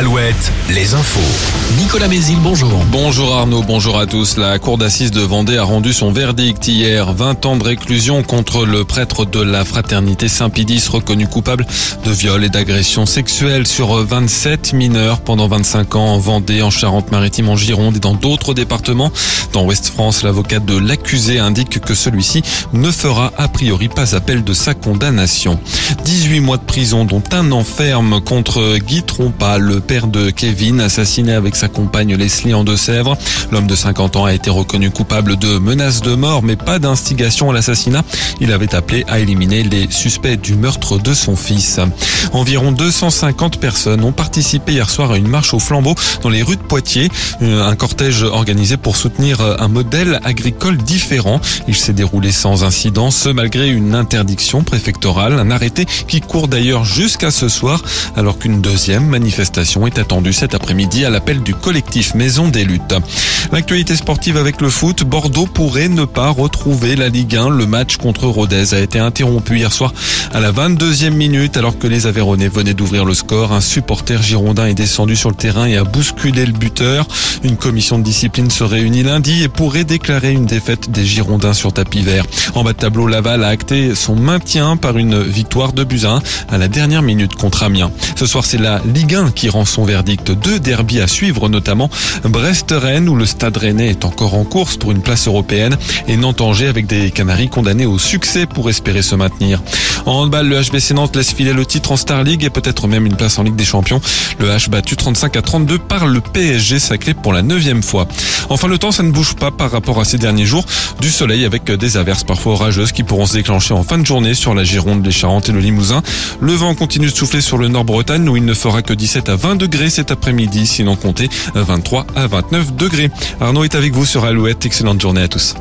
Alouette, les infos. Nicolas Mézil, bonjour. Bonjour Arnaud, bonjour à tous. La cour d'assises de Vendée a rendu son verdict hier. 20 ans de réclusion contre le prêtre de la fraternité Saint-Pidis reconnu coupable de viol et d'agression sexuelle sur 27 mineurs pendant 25 ans en Vendée, en Charente-Maritime, en Gironde et dans d'autres départements. Dans Ouest France, l'avocat de l'accusé indique que celui-ci ne fera a priori pas appel de sa condamnation. 18 mois de prison dont un enferme contre Guy Trompa, le père de Kevin, assassiné avec sa compagne Leslie en Deux-Sèvres. L'homme de 50 ans a été reconnu coupable de menaces de mort, mais pas d'instigation à l'assassinat. Il avait appelé à éliminer les suspects du meurtre de son fils. Environ 250 personnes ont participé hier soir à une marche au flambeau dans les rues de Poitiers. Euh, un cortège organisé pour soutenir un modèle agricole différent. Il s'est déroulé sans incident, ce malgré une interdiction préfectorale, un arrêté qui court d'ailleurs jusqu'à ce soir, alors qu'une deuxième manifestation est attendue cet après-midi à l'appel du collectif Maison des Luttes. L'actualité sportive avec le foot, Bordeaux pourrait ne pas retrouver la Ligue 1. Le match contre Rodez a été interrompu hier soir à la 22e minute alors que les Aveyronais venaient d'ouvrir le score. Un supporter girondin est descendu sur le terrain et a bousculé le buteur. Une commission de discipline se réunit lundi et pourrait déclarer une défaite des Girondins sur tapis vert. En bas de tableau, Laval a acté son maintien par une victoire de Buzyn à la dernière minute contre Amiens. Ce soir, c'est la Ligue 1 qui rend son verdict. Deux derbies à suivre, notamment Brest-Rennes où le Stade Rennais est encore en course pour une place européenne et Nantes-Angers avec des Canaries condamnés au succès pour espérer se maintenir. En handball, le HBC Nantes laisse filer le titre en Star League et peut-être même une place en Ligue des Champions. Le H battu 35 à 32 par le PSG sacré pour la neuvième fois. Enfin, le temps, ça ne bouge pas par rapport à ces derniers jours. Du soleil avec des averses parfois orageuses qui pourront se déclencher en fin de journée sur la Gironde, les Charentes et le Limousin. Le vent continue de souffler sur le Nord-Bretagne où il ne fera que 17 à 20 degrés cet après-midi, sinon comptez 23 à 29 degrés. Arnaud est avec vous sur Alouette. Excellente journée à tous.